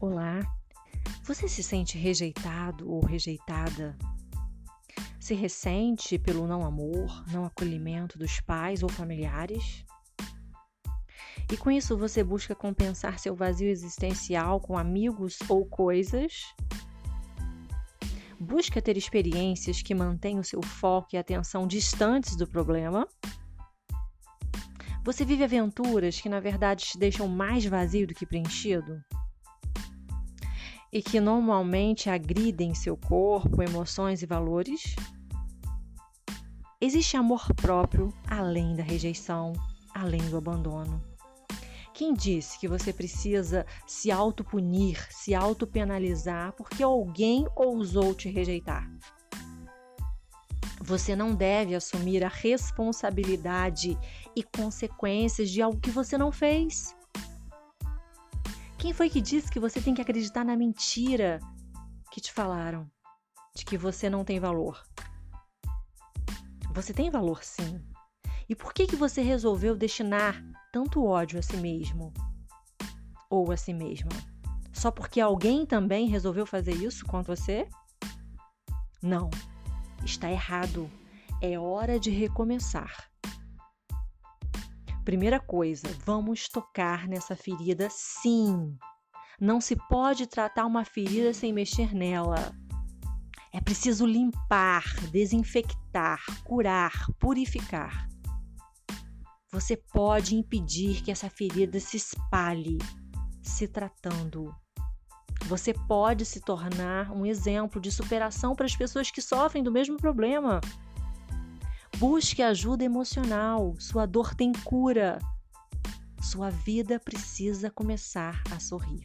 Olá, você se sente rejeitado ou rejeitada? Se ressente pelo não amor, não acolhimento dos pais ou familiares? E com isso você busca compensar seu vazio existencial com amigos ou coisas? Busca ter experiências que mantenham seu foco e atenção distantes do problema? Você vive aventuras que na verdade te deixam mais vazio do que preenchido? E que normalmente agridem seu corpo, emoções e valores? Existe amor próprio além da rejeição, além do abandono. Quem disse que você precisa se autopunir, se autopenalizar porque alguém ousou te rejeitar? Você não deve assumir a responsabilidade e consequências de algo que você não fez. Quem foi que disse que você tem que acreditar na mentira que te falaram? De que você não tem valor? Você tem valor sim. E por que, que você resolveu destinar tanto ódio a si mesmo? Ou a si mesma? Só porque alguém também resolveu fazer isso com você? Não, está errado. É hora de recomeçar. Primeira coisa, vamos tocar nessa ferida sim. Não se pode tratar uma ferida sem mexer nela. É preciso limpar, desinfectar, curar, purificar. Você pode impedir que essa ferida se espalhe se tratando. Você pode se tornar um exemplo de superação para as pessoas que sofrem do mesmo problema. Busque ajuda emocional. Sua dor tem cura. Sua vida precisa começar a sorrir.